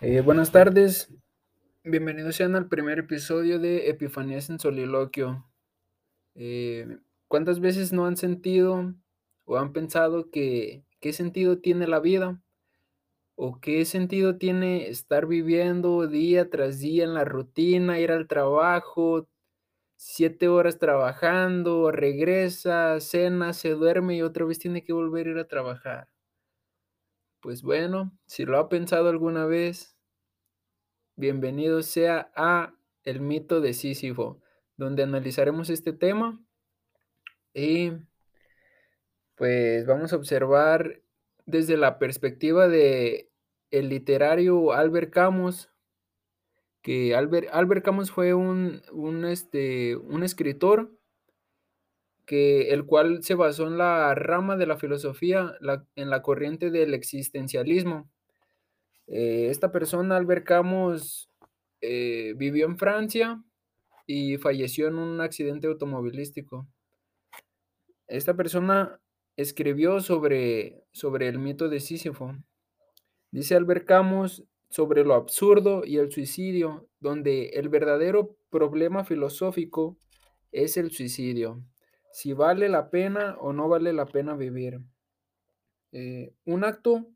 Eh, buenas tardes, bienvenidos sean al primer episodio de Epifanías en Soliloquio. Eh, ¿Cuántas veces no han sentido o han pensado que qué sentido tiene la vida? ¿O qué sentido tiene estar viviendo día tras día en la rutina, ir al trabajo, siete horas trabajando, regresa, cena, se duerme y otra vez tiene que volver a ir a trabajar? Pues bueno, si lo ha pensado alguna vez, bienvenido sea a El mito de Sísifo, donde analizaremos este tema y pues vamos a observar desde la perspectiva de el literario Albert Camus, que Albert, Albert Camus fue un, un, este, un escritor que el cual se basó en la rama de la filosofía, en la corriente del existencialismo. Eh, esta persona, Albert Camus, eh, vivió en Francia y falleció en un accidente automovilístico. Esta persona escribió sobre, sobre el mito de Sísifo. Dice Albert Camus sobre lo absurdo y el suicidio, donde el verdadero problema filosófico es el suicidio. Si vale la pena o no vale la pena vivir. Eh, un acto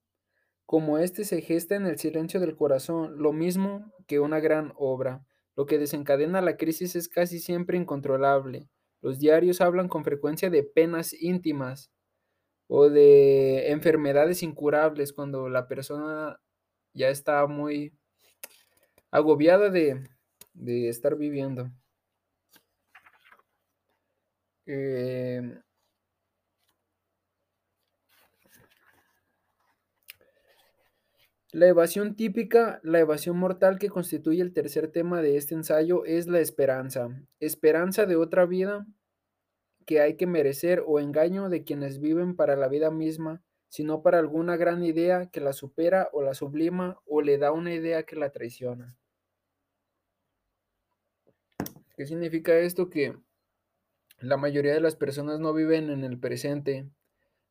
como este se gesta en el silencio del corazón, lo mismo que una gran obra. Lo que desencadena la crisis es casi siempre incontrolable. Los diarios hablan con frecuencia de penas íntimas o de enfermedades incurables cuando la persona ya está muy agobiada de, de estar viviendo. Eh, La evasión típica, la evasión mortal que constituye el tercer tema de este ensayo es la esperanza. Esperanza de otra vida que hay que merecer o engaño de quienes viven para la vida misma, sino para alguna gran idea que la supera o la sublima o le da una idea que la traiciona. ¿Qué significa esto? Que la mayoría de las personas no viven en el presente,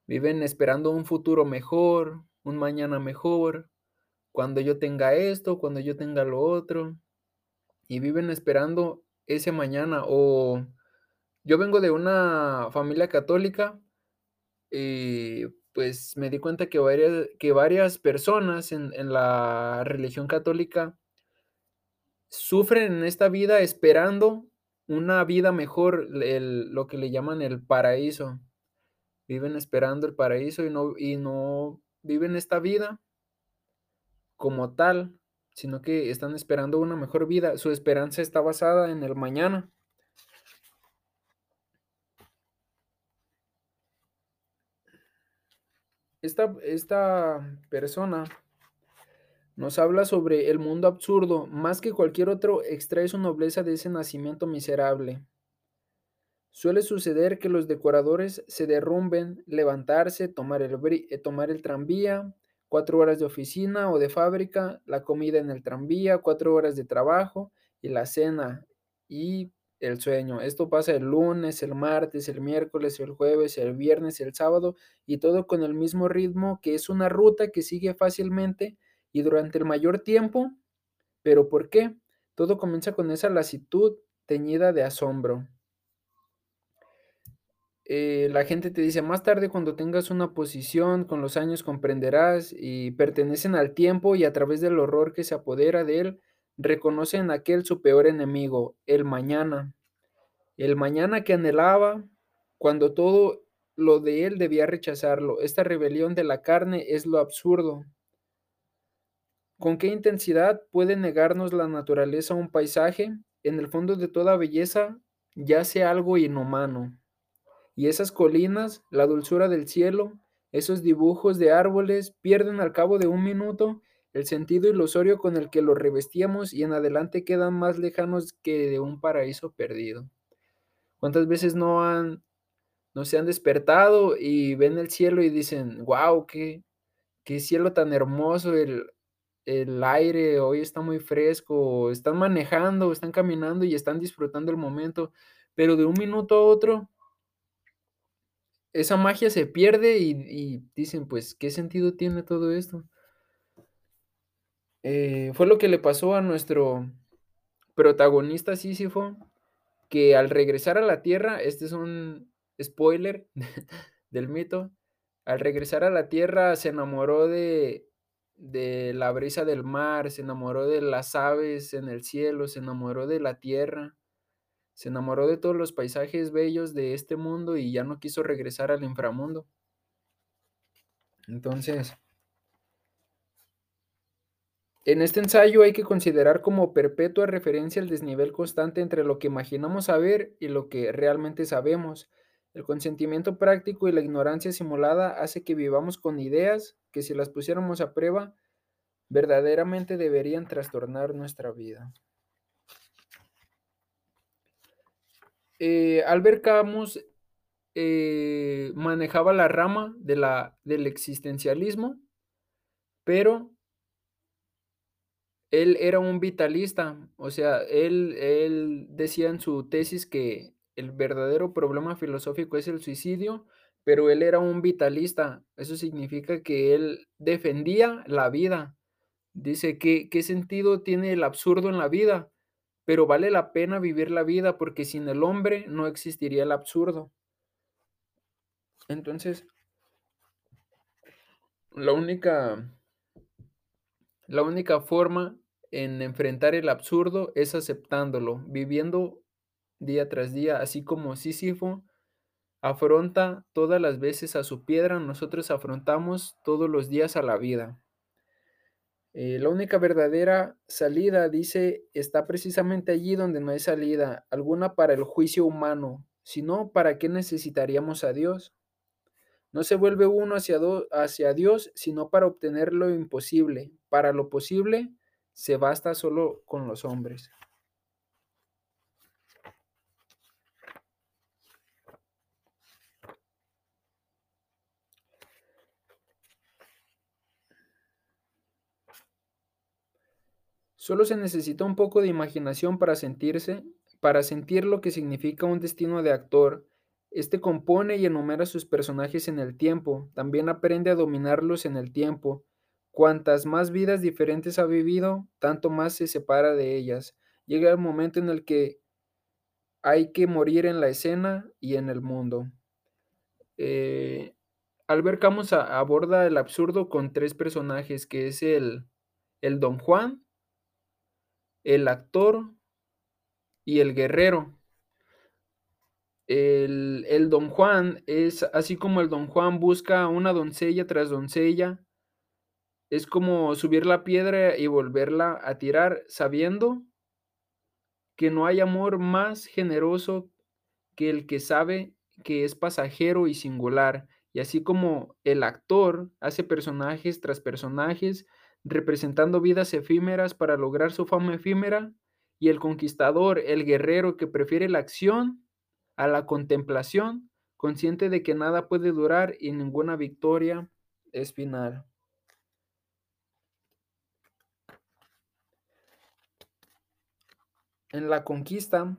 viven esperando un futuro mejor, un mañana mejor, cuando yo tenga esto, cuando yo tenga lo otro, y viven esperando ese mañana. O yo vengo de una familia católica y pues me di cuenta que varias, que varias personas en, en la religión católica sufren en esta vida esperando una vida mejor, el, lo que le llaman el paraíso. Viven esperando el paraíso y no, y no viven esta vida como tal, sino que están esperando una mejor vida. Su esperanza está basada en el mañana. Esta, esta persona nos habla sobre el mundo absurdo, más que cualquier otro extrae su nobleza de ese nacimiento miserable. Suele suceder que los decoradores se derrumben, levantarse, tomar el, eh, tomar el tranvía, cuatro horas de oficina o de fábrica, la comida en el tranvía, cuatro horas de trabajo y la cena y el sueño. Esto pasa el lunes, el martes, el miércoles, el jueves, el viernes, el sábado y todo con el mismo ritmo que es una ruta que sigue fácilmente y durante el mayor tiempo. ¿Pero por qué? Todo comienza con esa lasitud teñida de asombro. Eh, la gente te dice, más tarde cuando tengas una posición, con los años comprenderás y pertenecen al tiempo y a través del horror que se apodera de él, reconocen aquel su peor enemigo, el mañana. El mañana que anhelaba, cuando todo lo de él debía rechazarlo. Esta rebelión de la carne es lo absurdo. ¿Con qué intensidad puede negarnos la naturaleza un paisaje? En el fondo de toda belleza yace algo inhumano. Y esas colinas, la dulzura del cielo, esos dibujos de árboles pierden al cabo de un minuto el sentido ilusorio con el que los revestíamos y en adelante quedan más lejanos que de un paraíso perdido. ¿Cuántas veces no han no se han despertado y ven el cielo y dicen, wow, qué, qué cielo tan hermoso, el, el aire hoy está muy fresco, están manejando, están caminando y están disfrutando el momento, pero de un minuto a otro esa magia se pierde y, dicen, pues, ¿qué sentido tiene todo esto? Eh, fue lo que le pasó a nuestro protagonista Sísifo, que al regresar a la Tierra, este es un spoiler del mito, al regresar a la Tierra se enamoró de de la brisa del mar, se enamoró de las aves en el cielo, se enamoró de la tierra, se enamoró de todos los paisajes bellos de este mundo y ya no quiso regresar al inframundo. Entonces, en este ensayo hay que considerar como perpetua referencia el desnivel constante entre lo que imaginamos saber y lo que realmente sabemos. El consentimiento práctico y la ignorancia simulada hace que vivamos con ideas que si las pusiéramos a prueba, verdaderamente deberían trastornar nuestra vida. Eh, Albert Camus eh, manejaba la rama de la, del existencialismo, pero él era un vitalista, o sea, él, él decía en su tesis que el verdadero problema filosófico es el suicidio, pero él era un vitalista. Eso significa que él defendía la vida. Dice, ¿qué, qué sentido tiene el absurdo en la vida? Pero vale la pena vivir la vida porque sin el hombre no existiría el absurdo. Entonces, la única la única forma en enfrentar el absurdo es aceptándolo, viviendo día tras día, así como Sísifo afronta todas las veces a su piedra, nosotros afrontamos todos los días a la vida. Eh, la única verdadera salida, dice, está precisamente allí donde no hay salida alguna para el juicio humano, sino ¿para qué necesitaríamos a Dios? No se vuelve uno hacia, hacia Dios, sino para obtener lo imposible. Para lo posible se basta solo con los hombres. Solo se necesita un poco de imaginación para sentirse, para sentir lo que significa un destino de actor. Este compone y enumera sus personajes en el tiempo, también aprende a dominarlos en el tiempo. Cuantas más vidas diferentes ha vivido, tanto más se separa de ellas. Llega el momento en el que hay que morir en la escena y en el mundo. Eh, Albert Camus aborda el absurdo con tres personajes, que es el, el Don Juan, el actor y el guerrero. El, el, don Juan es así como el don Juan busca una doncella tras doncella. Es como subir la piedra y volverla a tirar sabiendo que no hay amor más generoso que el que sabe que es pasajero y singular. Y así como el actor hace personajes tras personajes, representando vidas efímeras para lograr su fama efímera, y el conquistador, el guerrero que prefiere la acción a la contemplación, consciente de que nada puede durar y ninguna victoria es final. En la conquista,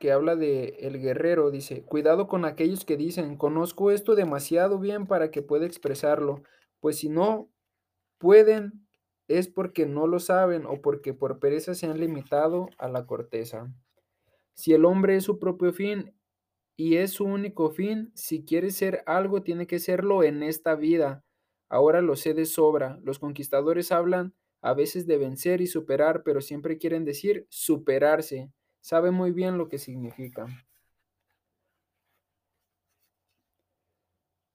que habla de el guerrero, dice, cuidado con aquellos que dicen, conozco esto demasiado bien para que pueda expresarlo, pues si no pueden es porque no lo saben o porque por pereza se han limitado a la corteza. Si el hombre es su propio fin y es su único fin, si quiere ser algo, tiene que serlo en esta vida. Ahora lo sé de sobra. Los conquistadores hablan a veces de vencer y superar, pero siempre quieren decir superarse. Sabe muy bien lo que significa.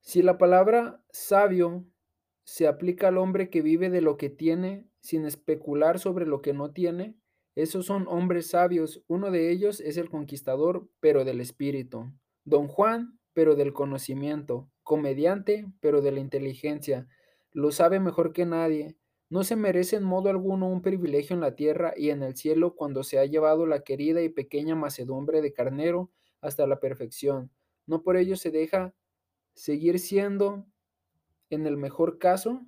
Si la palabra sabio se aplica al hombre que vive de lo que tiene sin especular sobre lo que no tiene. Esos son hombres sabios. Uno de ellos es el conquistador, pero del espíritu. Don Juan, pero del conocimiento. Comediante, pero de la inteligencia. Lo sabe mejor que nadie. No se merece en modo alguno un privilegio en la tierra y en el cielo cuando se ha llevado la querida y pequeña macedumbre de carnero hasta la perfección. No por ello se deja seguir siendo en el mejor caso,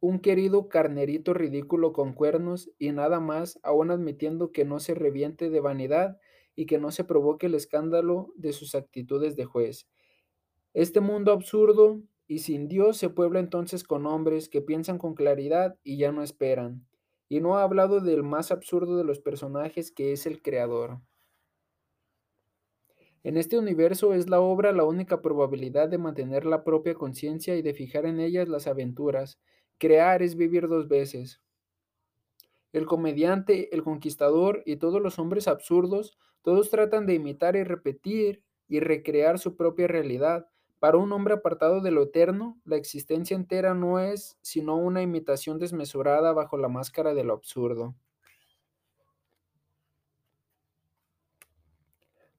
un querido carnerito ridículo con cuernos y nada más, aún admitiendo que no se reviente de vanidad y que no se provoque el escándalo de sus actitudes de juez. Este mundo absurdo y sin Dios se puebla entonces con hombres que piensan con claridad y ya no esperan. y no ha hablado del más absurdo de los personajes que es el creador. En este universo es la obra la única probabilidad de mantener la propia conciencia y de fijar en ellas las aventuras. Crear es vivir dos veces. El comediante, el conquistador y todos los hombres absurdos, todos tratan de imitar y repetir y recrear su propia realidad. Para un hombre apartado de lo eterno, la existencia entera no es sino una imitación desmesurada bajo la máscara de lo absurdo.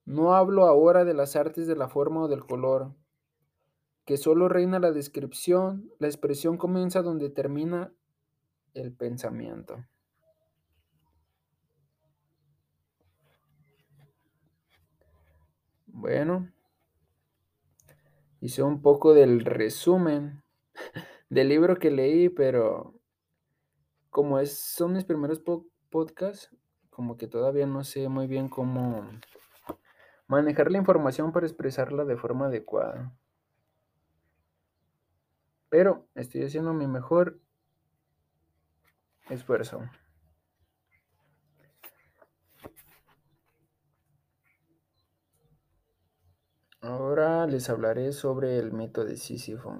No hablo ahora de las artes de la forma o del color, que solo reina la descripción, la expresión comienza donde termina el pensamiento. Bueno, hice un poco del resumen del libro que leí, pero como es, son mis primeros podcasts, como que todavía no sé muy bien cómo Manejar la información para expresarla de forma adecuada. Pero estoy haciendo mi mejor esfuerzo. Ahora les hablaré sobre el mito de Sísifo.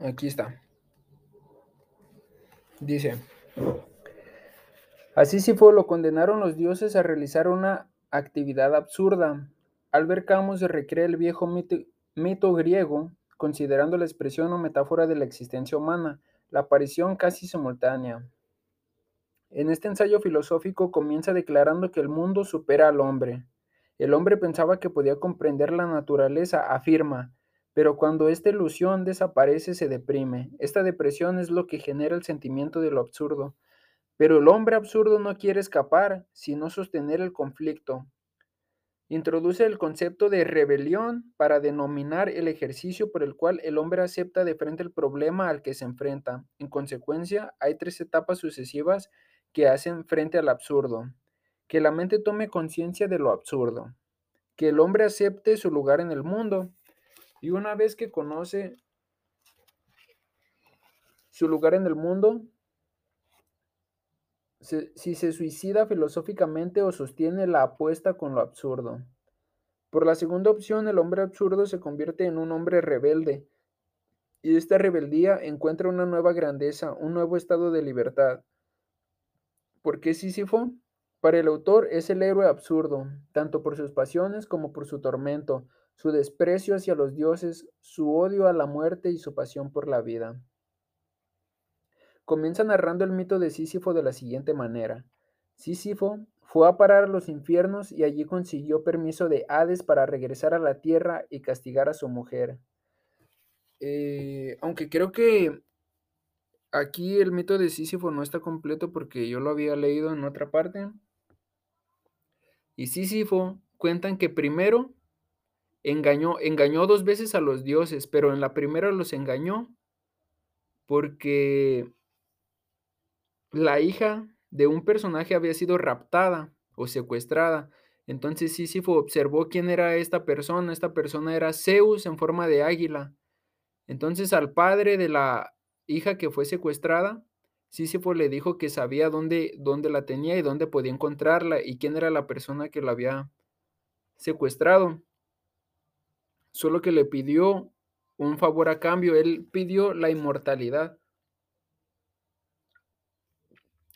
Aquí está. Dice, así sí fue, lo condenaron los dioses a realizar una actividad absurda. Albert Camus recrea el viejo mito griego, considerando la expresión o metáfora de la existencia humana, la aparición casi simultánea. En este ensayo filosófico comienza declarando que el mundo supera al hombre. El hombre pensaba que podía comprender la naturaleza, afirma, pero cuando esta ilusión desaparece se deprime. Esta depresión es lo que genera el sentimiento de lo absurdo. Pero el hombre absurdo no quiere escapar, sino sostener el conflicto. Introduce el concepto de rebelión para denominar el ejercicio por el cual el hombre acepta de frente el problema al que se enfrenta. En consecuencia, hay tres etapas sucesivas que hacen frente al absurdo. Que la mente tome conciencia de lo absurdo. Que el hombre acepte su lugar en el mundo y una vez que conoce su lugar en el mundo, si se suicida filosóficamente o sostiene la apuesta con lo absurdo. Por la segunda opción, el hombre absurdo se convierte en un hombre rebelde, y esta rebeldía encuentra una nueva grandeza, un nuevo estado de libertad. ¿Por qué Sísifo? Para el autor es el héroe absurdo, tanto por sus pasiones como por su tormento, su desprecio hacia los dioses, su odio a la muerte y su pasión por la vida. Comienza narrando el mito de Sísifo de la siguiente manera. Sísifo fue a parar a los infiernos y allí consiguió permiso de Hades para regresar a la tierra y castigar a su mujer. Eh, aunque creo que aquí el mito de Sísifo no está completo porque yo lo había leído en otra parte. Y Sísifo cuentan que primero engañó, engañó dos veces a los dioses, pero en la primera los engañó porque la hija de un personaje había sido raptada o secuestrada. Entonces Sísifo observó quién era esta persona. Esta persona era Zeus en forma de águila. Entonces al padre de la hija que fue secuestrada, Sísifo le dijo que sabía dónde, dónde la tenía y dónde podía encontrarla y quién era la persona que la había secuestrado solo que le pidió un favor a cambio, él pidió la inmortalidad.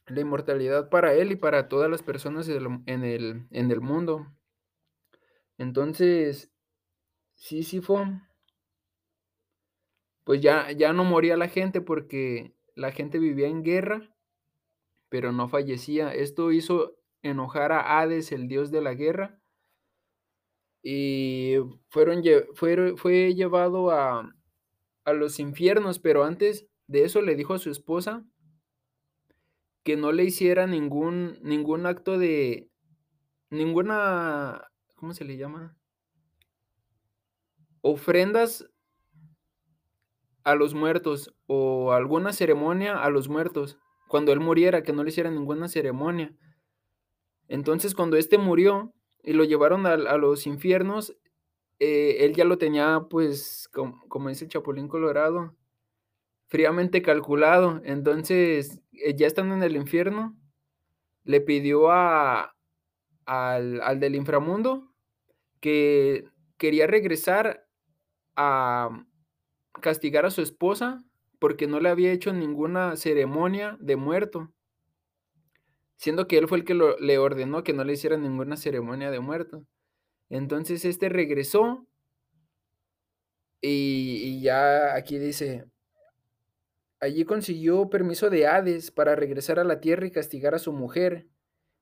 La inmortalidad para él y para todas las personas en el, en el mundo. Entonces, Sísifo pues ya ya no moría la gente porque la gente vivía en guerra, pero no fallecía. Esto hizo enojar a Hades, el dios de la guerra. Y fueron fuero fue llevado a a los infiernos, pero antes de eso le dijo a su esposa que no le hiciera ningún ningún acto de ninguna, ¿cómo se le llama? Ofrendas a los muertos, o alguna ceremonia a los muertos, cuando él muriera, que no le hiciera ninguna ceremonia. Entonces, cuando este murió y lo llevaron al a los infiernos, eh, él ya lo tenía, pues, com como dice el Chapulín Colorado, fríamente calculado. Entonces, eh, ya estando en el infierno, le pidió a al al del inframundo que quería regresar a castigar a su esposa, porque no le había hecho ninguna ceremonia de muerto. Siendo que él fue el que le ordenó que no le hiciera ninguna ceremonia de muerto. Entonces, este regresó y y ya aquí dice allí consiguió permiso de Hades para regresar a la tierra y castigar a su mujer,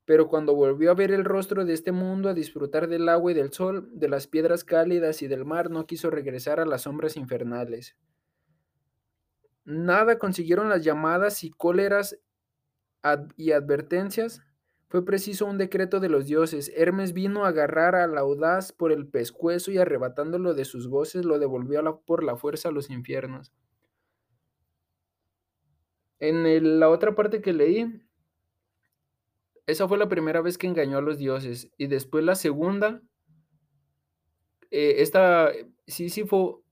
pero cuando volvió a ver el rostro de este mundo, a disfrutar del agua y del sol, de las piedras cálidas y del mar, no quiso regresar a las sombras infernales. Nada consiguieron las llamadas y cóleras y advertencias, fue preciso un decreto de los dioses. Hermes vino a agarrar al audaz por el pescuezo y arrebatándolo de sus goces, lo devolvió por la fuerza a los infiernos. En la otra parte que leí esa fue la primera vez que engañó a los dioses, y después la segunda eh, esta Sísifo,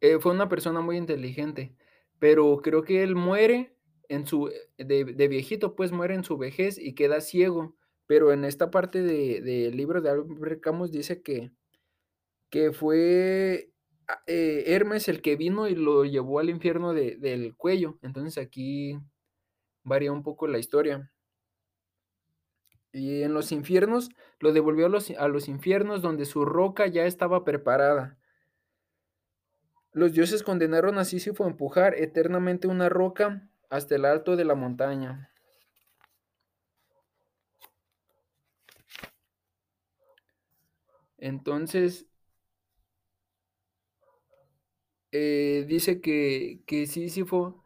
eh, fue una persona muy inteligente, pero creo que él muere en su de de viejito, pues, muere en su vejez y queda ciego, pero en esta parte de del libro de Albert Camus dice que que fue, ah, eh, Hermes el que vino y lo llevó al infierno de del cuello. Entonces, aquí varía un poco la historia. Y en los infiernos, lo devolvió a los a los infiernos donde su roca ya estaba preparada. Los dioses condenaron a Sísifo a empujar eternamente una roca hasta el alto de la montaña. Entonces eh, dice que que Sísifo,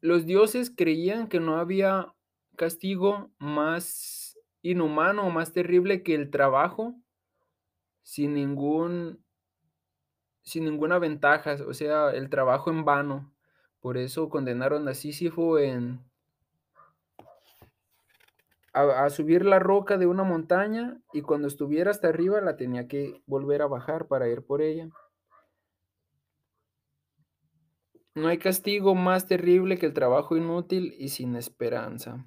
los dioses creían que no había castigo más inhumano o más terrible que el trabajo sin ningún sin ninguna ventajas, o sea, el trabajo en vano. Por eso condenaron a Sísifo en a a subir la roca de una montaña, y cuando estuviera hasta arriba la tenía que volver a bajar para ir por ella. No hay castigo más terrible que el trabajo inútil y sin esperanza.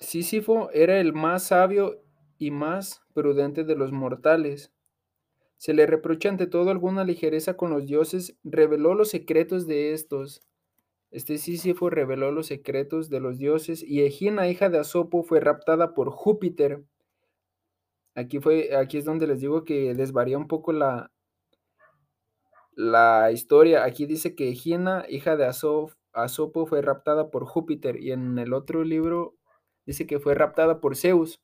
Sísifo era el más sabio y más prudente de los mortales. Se le reprocha ante todo alguna ligereza con los dioses, reveló los secretos de estos. Este Sísifo reveló los secretos de los dioses, y Egina, hija de Asopo, fue raptada por Júpiter. Aquí fue aquí es donde les digo que desvaría un poco la la historia. Aquí dice que Egina, hija de Asof Asopo, fue raptada por Júpiter, y en el otro libro dice que fue raptada por Zeus.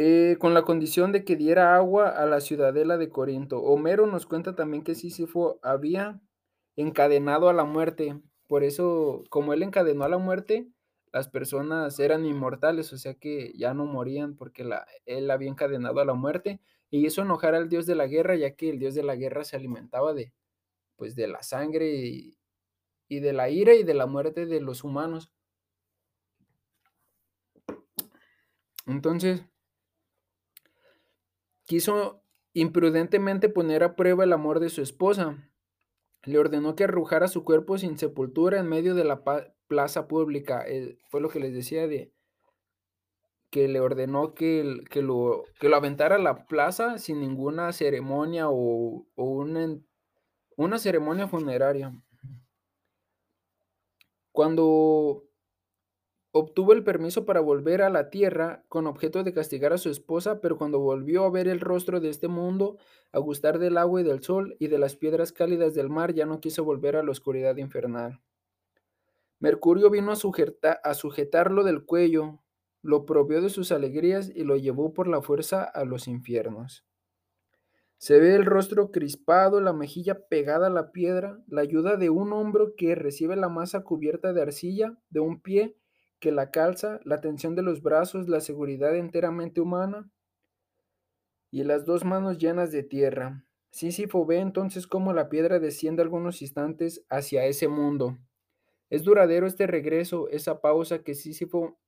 Eh, con la condición de que diera agua a la ciudadela de Corinto. Homero nos cuenta también que Sísifo había encadenado a la muerte. Por eso, como él encadenó a la muerte, las personas eran inmortales, o sea que ya no morían porque la él había encadenado a la muerte, y hizo enojar al dios de la guerra, ya que el dios de la guerra se alimentaba de, pues, de la sangre y de la ira y de la muerte de los humanos. Entonces quiso imprudentemente poner a prueba el amor de su esposa. Le ordenó que arrojara su cuerpo sin sepultura en medio de la plaza pública, eh, fue lo que les decía de que le ordenó que que lo que lo aventara a la plaza sin ninguna ceremonia o o un en una ceremonia funeraria. Cuando Obtuvo el permiso para volver a la tierra con objeto de castigar a su esposa, pero cuando volvió a ver el rostro de este mundo, a gustar del agua y del sol y de las piedras cálidas del mar, ya no quiso volver a la oscuridad infernal. Mercurio vino a, a sujetarlo del cuello, lo provió de sus alegrías y lo llevó por la fuerza a los infiernos. Se ve el rostro crispado, la mejilla pegada a la piedra, la ayuda de un hombro que recibe la masa cubierta de arcilla, de un pie que la calza, la tensión de los brazos, la seguridad enteramente humana y las dos manos llenas de tierra. Sísifo ve entonces cómo la piedra desciende algunos instantes hacia ese mundo. Es duradero este regreso, esa pausa que Sísifo...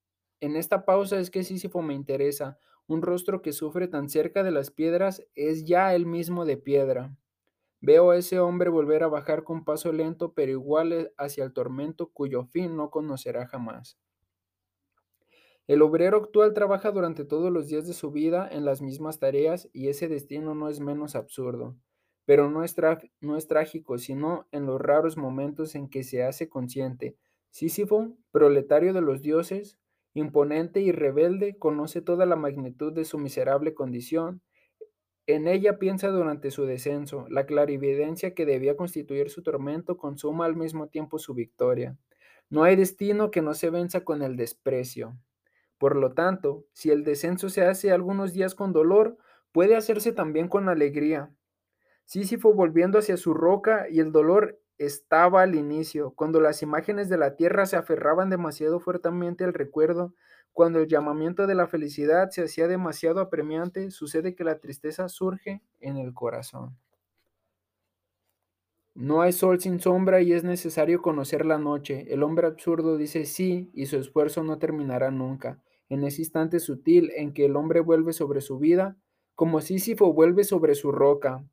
En esta pausa es que Sísifo me interesa, un rostro que sufre tan cerca de las piedras es ya el mismo de piedra. Veo a ese hombre volver a bajar con paso lento, pero igual eh, hacia el tormento cuyo fin no conocerá jamás. El obrero actual trabaja durante todos los días de su vida en las mismas tareas y ese destino no es menos absurdo, pero no es, trágico, sino en los raros momentos en que se hace consciente. Sísifo, proletario de los dioses, imponente y rebelde, conoce toda la magnitud de su miserable condición. En ella piensa durante su descenso, la clarividencia que debía constituir su tormento consuma al mismo tiempo su victoria. No hay destino que no se venza con el desprecio. Por lo tanto, si el descenso se hace algunos días con dolor, puede hacerse también con alegría. Sísifo volviendo hacia su roca y el dolor estaba al inicio, cuando las imágenes de la tierra se aferraban demasiado fuertemente al recuerdo, cuando el llamamiento de la felicidad se hacía demasiado apremiante, sucede que la tristeza surge en el corazón. No hay sol sin sombra y es necesario conocer la noche. El hombre absurdo dice sí y su esfuerzo no terminará nunca. En ese instante sutil en que el hombre vuelve sobre su vida, como Sísifo vuelve sobre su roca,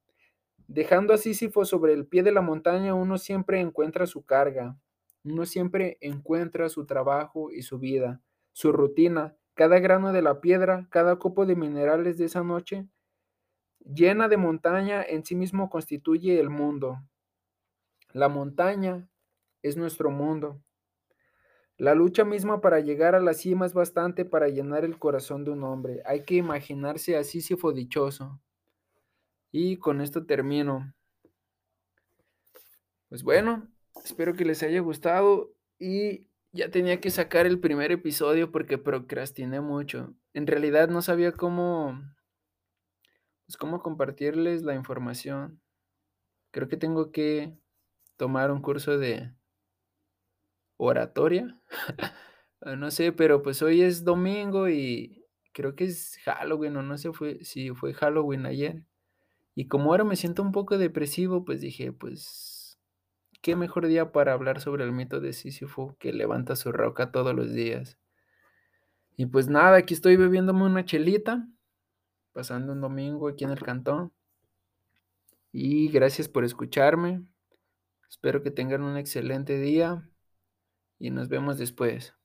Dejando a Sísifo sobre el pie de la montaña, uno siempre encuentra su carga, uno siempre encuentra su trabajo y su vida, su rutina, cada grano de la piedra, cada copo de minerales de esa noche, llena de montaña, en sí mismo constituye el mundo. La montaña es nuestro mundo. La lucha misma para llegar a la cima es bastante para llenar el corazón de un hombre. Hay que imaginarse a Sísifo dichoso. Y con esto termino. Pues bueno, espero que les haya gustado y ya tenía que sacar el primer episodio porque procrastiné mucho. En realidad no sabía cómo pues cómo compartirles la información. Creo que tengo que tomar un curso de oratoria. no sé, pero pues hoy es domingo y creo que es Halloween o no sé fue, si fue Halloween ayer. Y como ahora me siento un poco depresivo, pues dije, pues, qué mejor día para hablar sobre el mito de Sísifo que levanta su roca todos los días. Y pues nada, aquí estoy bebiéndome una chelita, pasando un domingo aquí en el cantón. Y gracias por escucharme. Espero que tengan un excelente día y nos vemos después.